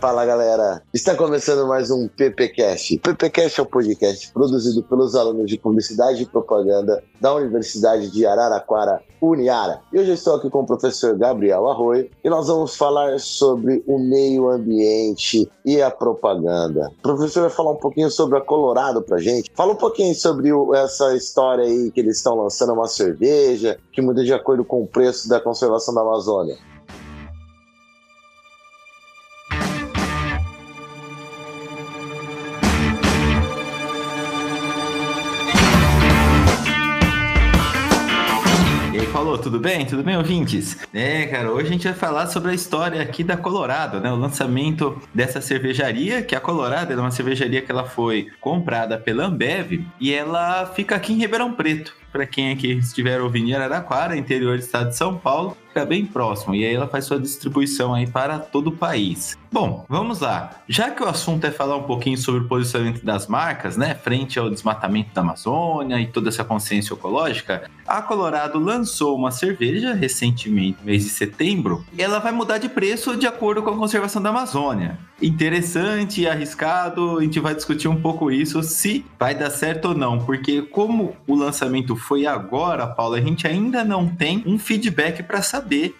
Fala galera, está começando mais um PPcast. O PPcast é um podcast produzido pelos alunos de Publicidade e Propaganda da Universidade de Araraquara, Uniara. E hoje eu estou aqui com o professor Gabriel Arroio e nós vamos falar sobre o meio ambiente e a propaganda. O professor vai falar um pouquinho sobre a Colorado pra gente. Fala um pouquinho sobre o, essa história aí que eles estão lançando uma cerveja que muda de acordo com o preço da conservação da Amazônia. Falou, tudo bem? Tudo bem, ouvintes? É, cara, hoje a gente vai falar sobre a história aqui da Colorado, né? O lançamento dessa cervejaria, que a Colorado é uma cervejaria que ela foi comprada pela Ambev e ela fica aqui em Ribeirão Preto para quem aqui estiver ouvindo em Araraquara, interior do estado de São Paulo, fica bem próximo. E aí ela faz sua distribuição aí para todo o país. Bom, vamos lá. Já que o assunto é falar um pouquinho sobre o posicionamento das marcas, né, frente ao desmatamento da Amazônia e toda essa consciência ecológica, a Colorado lançou uma cerveja recentemente, mês de setembro, e ela vai mudar de preço de acordo com a conservação da Amazônia. Interessante arriscado, a gente vai discutir um pouco isso, se vai dar certo ou não, porque como o lançamento foi agora, Paula, a gente ainda não tem um feedback para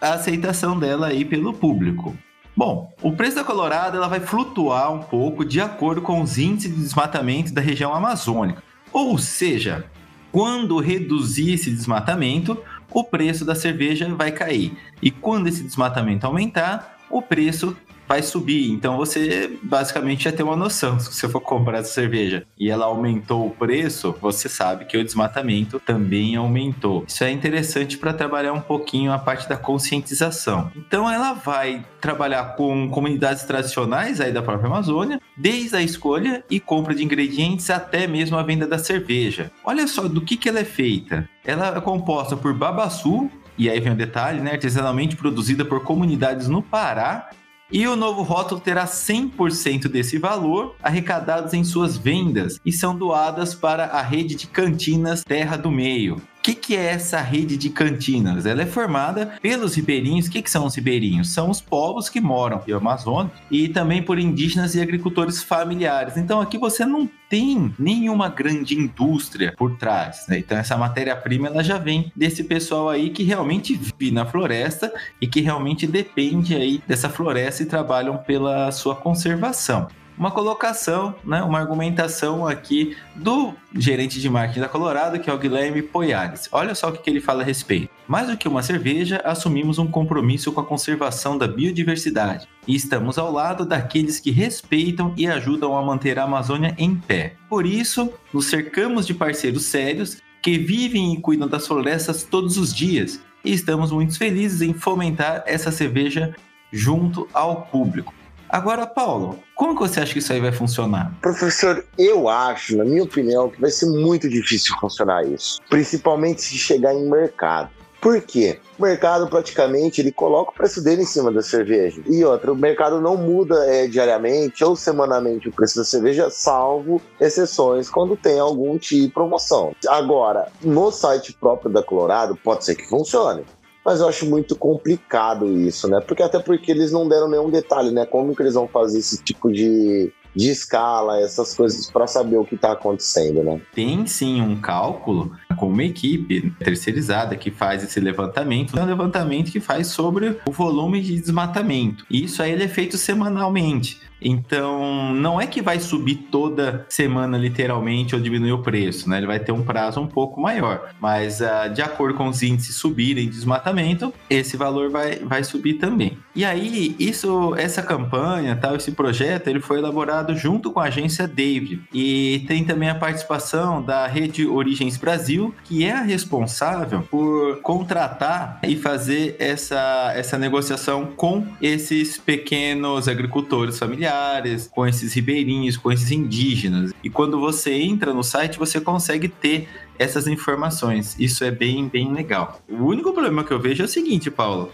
a aceitação dela aí pelo público. Bom, o preço da Colorado ela vai flutuar um pouco de acordo com os índices de desmatamento da região amazônica. Ou seja, quando reduzir esse desmatamento, o preço da cerveja vai cair. E quando esse desmatamento aumentar, o preço vai subir. Então você basicamente já tem uma noção. Se você for comprar essa cerveja e ela aumentou o preço, você sabe que o desmatamento também aumentou. Isso é interessante para trabalhar um pouquinho a parte da conscientização. Então ela vai trabalhar com comunidades tradicionais aí da própria Amazônia, desde a escolha e compra de ingredientes até mesmo a venda da cerveja. Olha só do que, que ela é feita. Ela é composta por babaçu, e aí vem o detalhe, né? Artesanalmente produzida por comunidades no Pará e o novo rótulo terá 100% desse valor arrecadados em suas vendas e são doadas para a rede de cantinas Terra do Meio. O que, que, é essa rede de cantinas? Ela é formada pelos ribeirinhos. O que, que, são os ribeirinhos? São os povos que moram no Amazonas e também por indígenas e agricultores familiares. Então aqui você não tem nenhuma grande indústria por trás. Né? Então essa matéria-prima ela já vem desse pessoal aí que realmente vive na floresta e que realmente depende aí dessa floresta e trabalham pela sua conservação uma colocação, né, uma argumentação aqui do gerente de marketing da Colorado, que é o Guilherme Poiares. Olha só o que ele fala a respeito. Mais do que uma cerveja, assumimos um compromisso com a conservação da biodiversidade e estamos ao lado daqueles que respeitam e ajudam a manter a Amazônia em pé. Por isso, nos cercamos de parceiros sérios que vivem e cuidam das florestas todos os dias e estamos muito felizes em fomentar essa cerveja junto ao público. Agora, Paulo, como que você acha que isso aí vai funcionar? Professor, eu acho, na minha opinião, que vai ser muito difícil funcionar isso. Principalmente se chegar em mercado. Por quê? O mercado praticamente ele coloca o preço dele em cima da cerveja. E outra, o mercado não muda é, diariamente ou semanalmente o preço da cerveja, salvo exceções quando tem algum tipo de promoção. Agora, no site próprio da Colorado, pode ser que funcione. Mas eu acho muito complicado isso, né? Porque até porque eles não deram nenhum detalhe, né? Como que eles vão fazer esse tipo de, de escala, essas coisas para saber o que está acontecendo, né? Tem sim um cálculo com uma equipe terceirizada que faz esse levantamento, é um levantamento que faz sobre o volume de desmatamento. E isso aí ele é feito semanalmente. Então, não é que vai subir toda semana, literalmente, ou diminuir o preço, né? Ele vai ter um prazo um pouco maior. Mas, uh, de acordo com os índices subirem de desmatamento, esse valor vai, vai subir também. E aí, isso, essa campanha, tal, esse projeto, ele foi elaborado junto com a agência David. E tem também a participação da Rede Origens Brasil, que é a responsável por contratar e fazer essa, essa negociação com esses pequenos agricultores familiares familiares com esses ribeirinhos, com esses indígenas. E quando você entra no site, você consegue ter essas informações. Isso é bem, bem legal. O único problema que eu vejo é o seguinte, Paulo.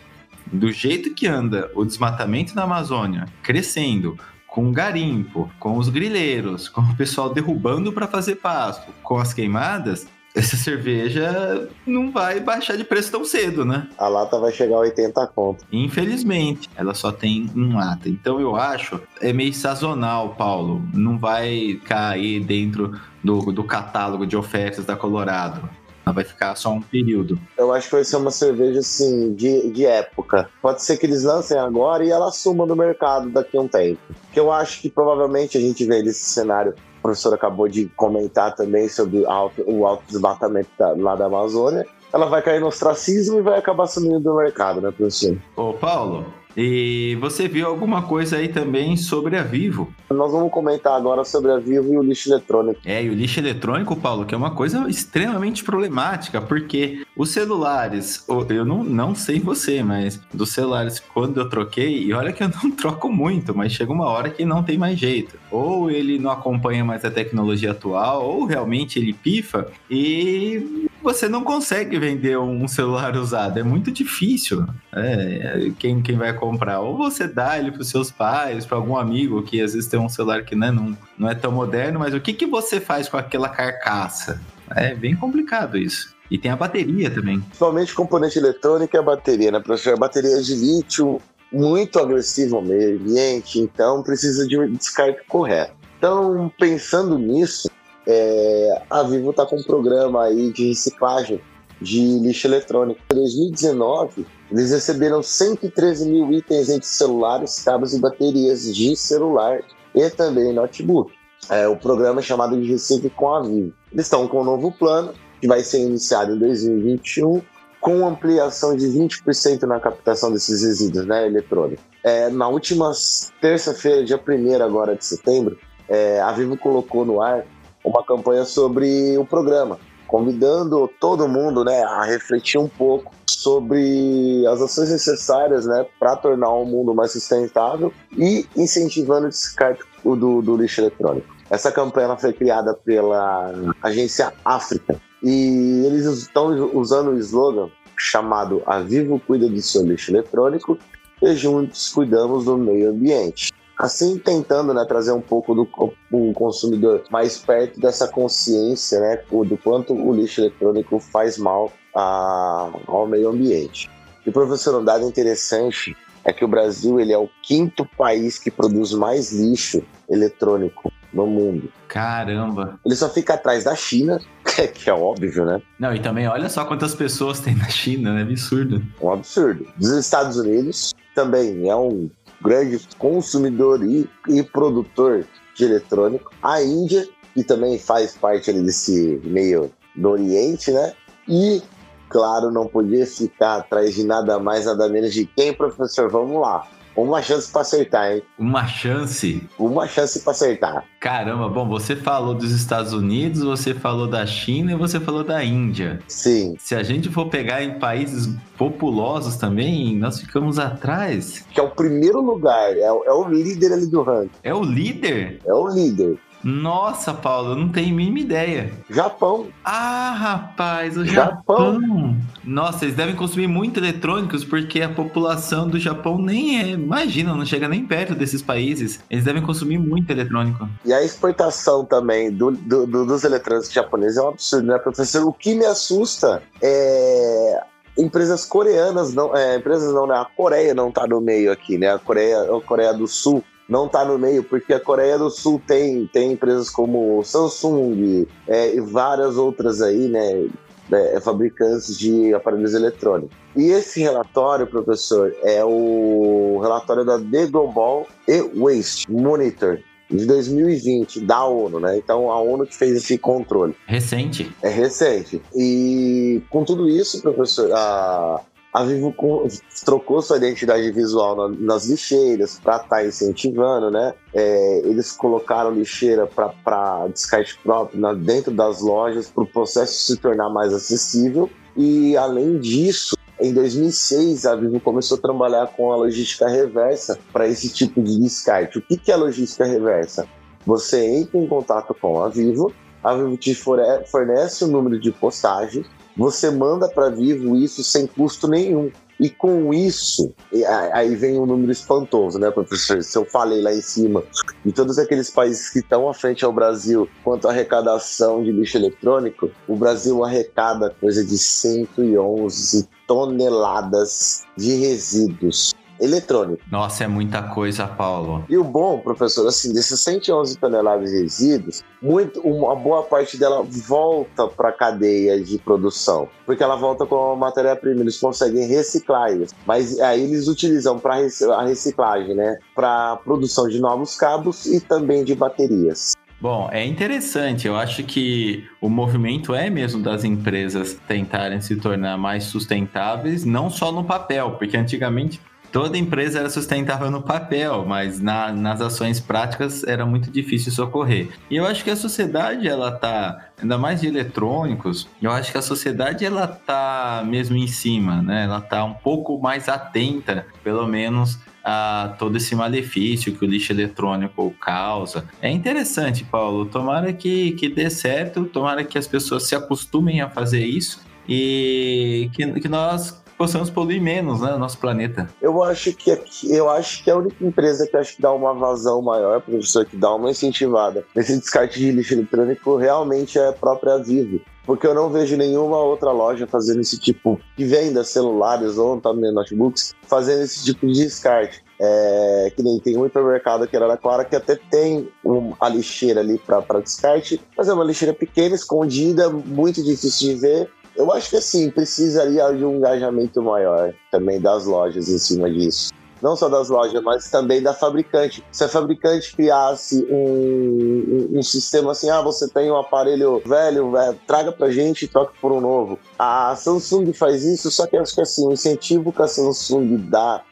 Do jeito que anda o desmatamento na Amazônia crescendo, com o garimpo, com os grileiros, com o pessoal derrubando para fazer pasto, com as queimadas, essa cerveja não vai baixar de preço tão cedo, né? A lata vai chegar a 80 conto. Infelizmente, ela só tem um lata. Então eu acho é meio sazonal, Paulo. Não vai cair dentro do, do catálogo de ofertas da Colorado. Ela vai ficar só um período. Eu acho que vai ser uma cerveja, assim, de, de época. Pode ser que eles lancem agora e ela suma no mercado daqui a um tempo. Que eu acho que provavelmente a gente vê nesse cenário. O professor acabou de comentar também sobre alto, o alto desmatamento da, lá da Amazônia. Ela vai cair no ostracismo e vai acabar sumindo do mercado, né, professor? Ô, Paulo, e você viu alguma coisa aí também sobre a Vivo? Nós vamos comentar agora sobre a Vivo e o lixo eletrônico. É, e o lixo eletrônico, Paulo, que é uma coisa extremamente problemática, porque os celulares, eu não, não sei você, mas dos celulares, quando eu troquei, e olha que eu não troco muito, mas chega uma hora que não tem mais jeito. Ou ele não acompanha mais a tecnologia atual, ou realmente ele pifa, e você não consegue vender um celular usado, é muito difícil. É, quem, quem vai comprar? Ou você dá ele para os seus pais, para algum amigo que às vezes tem um celular que né, não, não é tão moderno, mas o que, que você faz com aquela carcaça? É bem complicado isso. E tem a bateria também. Principalmente componente eletrônico e a bateria, né, professor? A bateria de lítio muito agressiva ao meio ambiente, então precisa de um descarte correto. Então, pensando nisso, é, a Vivo está com um programa aí de reciclagem de lixo eletrônico. Em 2019, eles receberam 113 mil itens entre celulares, cabos e baterias de celular e também notebook. É o programa é chamado de Recicle com a Vivo. Eles estão com um novo plano que vai ser iniciado em 2021 com ampliação de 20% na captação desses resíduos né, eletrônicos. É, na última terça-feira, dia 1 agora de setembro, é, a Vivo colocou no ar uma campanha sobre o programa, convidando todo mundo né, a refletir um pouco sobre as ações necessárias né, para tornar o mundo mais sustentável e incentivando o descarte do, do lixo eletrônico. Essa campanha foi criada pela agência África e eles estão usando o slogan chamado A Vivo Cuida do Seu Lixo Eletrônico e juntos cuidamos do meio ambiente assim tentando né, trazer um pouco do o consumidor mais perto dessa consciência né, do quanto o lixo eletrônico faz mal a, ao meio ambiente. E professor, um dado interessante é que o Brasil ele é o quinto país que produz mais lixo eletrônico no mundo. Caramba! Ele só fica atrás da China, que é óbvio, né? Não, e também olha só quantas pessoas tem na China, é né? absurdo. Um absurdo. Dos Estados Unidos também é um grande consumidor e, e produtor de eletrônico. A Índia, que também faz parte ali desse meio do Oriente, né? E, claro, não podia ficar atrás de nada mais, nada menos de quem, professor? Vamos lá. Uma chance para acertar, hein? Uma chance? Uma chance para acertar. Caramba, bom, você falou dos Estados Unidos, você falou da China e você falou da Índia. Sim. Se a gente for pegar em países populosos também, nós ficamos atrás. Que é o primeiro lugar, é, é o líder ali do ranking. É o líder? É o líder. Nossa, Paulo, eu não tenho a mínima ideia. Japão. Ah, rapaz, o Japão. Japão. Nossa, eles devem consumir muito eletrônicos porque a população do Japão nem é. Imagina, não chega nem perto desses países. Eles devem consumir muito eletrônico. E a exportação também do, do, do, dos eletrônicos japoneses é um absurdo, né, professor? O que me assusta é empresas coreanas não, é, empresas não, né? A Coreia não tá no meio aqui, né? A Coreia, a Coreia do Sul não está no meio, porque a Coreia do Sul tem, tem empresas como Samsung é, e várias outras aí, né? É, fabricantes de aparelhos eletrônicos. E esse relatório, professor, é o relatório da The Global E-Waste Monitor, de 2020 da ONU, né? Então a ONU que fez esse controle. Recente. É recente. E com tudo isso, professor, a, a Vivo trocou sua identidade visual na, nas lixeiras para estar tá incentivando, né? É, eles colocaram lixeira para descarte próprio na, dentro das lojas para o processo se tornar mais acessível e além disso em 2006 a Vivo começou a trabalhar com a logística reversa para esse tipo de descarte. O que, que é logística reversa? Você entra em contato com a Vivo, a Vivo te fornece o número de postagem, você manda para Vivo isso sem custo nenhum. E com isso, aí vem um número espantoso, né, professor? Se eu falei lá em cima de todos aqueles países que estão à frente ao Brasil quanto à arrecadação de lixo eletrônico, o Brasil arrecada coisa de 111 toneladas de resíduos eletrônico. Nossa, é muita coisa, Paulo. E o bom, professor, assim, desses 111 toneladas de resíduos, muito, uma boa parte dela volta para a cadeia de produção, porque ela volta com a matéria-prima, eles conseguem reciclar isso. Mas aí eles utilizam para a reciclagem, né, para produção de novos cabos e também de baterias. Bom, é interessante. Eu acho que o movimento é mesmo das empresas tentarem se tornar mais sustentáveis, não só no papel, porque antigamente toda empresa era sustentável no papel, mas na, nas ações práticas era muito difícil socorrer. E eu acho que a sociedade, ela tá, ainda mais de eletrônicos, eu acho que a sociedade, ela tá mesmo em cima, né? Ela tá um pouco mais atenta, pelo menos, a todo esse malefício que o lixo eletrônico causa. É interessante, Paulo. Tomara que, que dê certo, tomara que as pessoas se acostumem a fazer isso e que, que nós possamos poluir menos, né, nosso planeta. Eu acho que aqui, eu acho que a única empresa que acho que dá uma vazão maior, professor, que dá uma incentivada nesse descarte de lixo eletrônico realmente é a própria Vivo porque eu não vejo nenhuma outra loja fazendo esse tipo que venda celulares ou também notebooks fazendo esse tipo de descarte. É, que nem tem um hipermercado aqui em Araraquara que até tem um, a lixeira ali para descarte, mas é uma lixeira pequena, escondida, muito difícil de ver eu acho que assim, precisaria de um engajamento maior também das lojas em cima disso. Não só das lojas, mas também da fabricante. Se a fabricante criasse um, um, um sistema assim, ah, você tem um aparelho velho, velho, traga pra gente e troque por um novo. A Samsung faz isso, só que acho que assim, o incentivo que a Samsung dá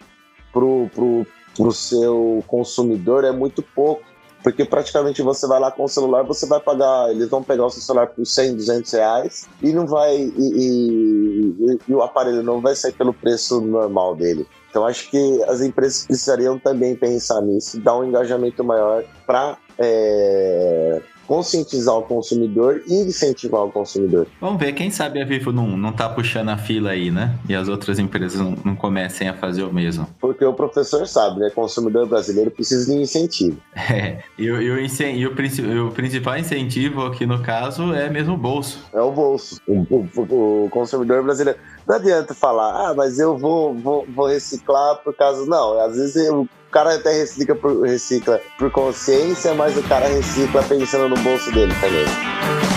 pro, pro, pro seu consumidor é muito pouco porque praticamente você vai lá com o celular, você vai pagar, eles vão pegar o seu celular por 100, 200 reais e não vai, e, e, e o aparelho não vai sair pelo preço normal dele. Então acho que as empresas precisariam também pensar nisso, dar um engajamento maior para é, conscientizar o consumidor e incentivar o consumidor. Vamos ver, quem sabe a Vivo não, não tá puxando a fila aí, né? E as outras empresas não, não comecem a fazer o mesmo. Porque o professor sabe, né? Consumidor brasileiro precisa de incentivo. É, e, o, e o, principal incentivo aqui no caso é mesmo o bolso. É o bolso. O, o, o consumidor brasileiro. Não adianta falar, ah, mas eu vou, vou, vou reciclar por causa. Não, às vezes eu cara até recicla por, recicla por consciência, mas o cara recicla pensando no bolso dele também.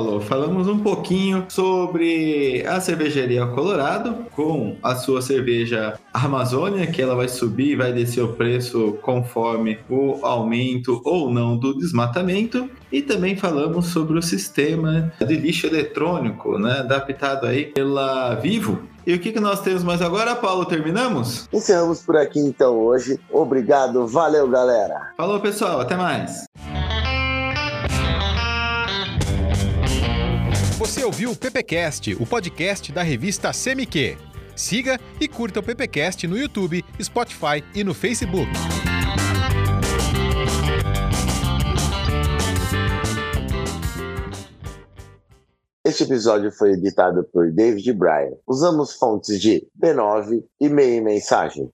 Paulo, falamos um pouquinho sobre a cervejaria Colorado com a sua cerveja Amazônia, que ela vai subir e vai descer o preço conforme o aumento ou não do desmatamento. E também falamos sobre o sistema de lixo eletrônico, né, adaptado aí pela Vivo, e o que, que nós temos mais agora, Paulo? Terminamos? Encerramos por aqui então hoje. Obrigado, valeu, galera. Falou, pessoal, até mais. Você ouviu o PPcast, o podcast da revista CMQ. Siga e curta o PPcast no YouTube, Spotify e no Facebook. Este episódio foi editado por David Bryan. Usamos fontes de B9 e Meia Mensagem.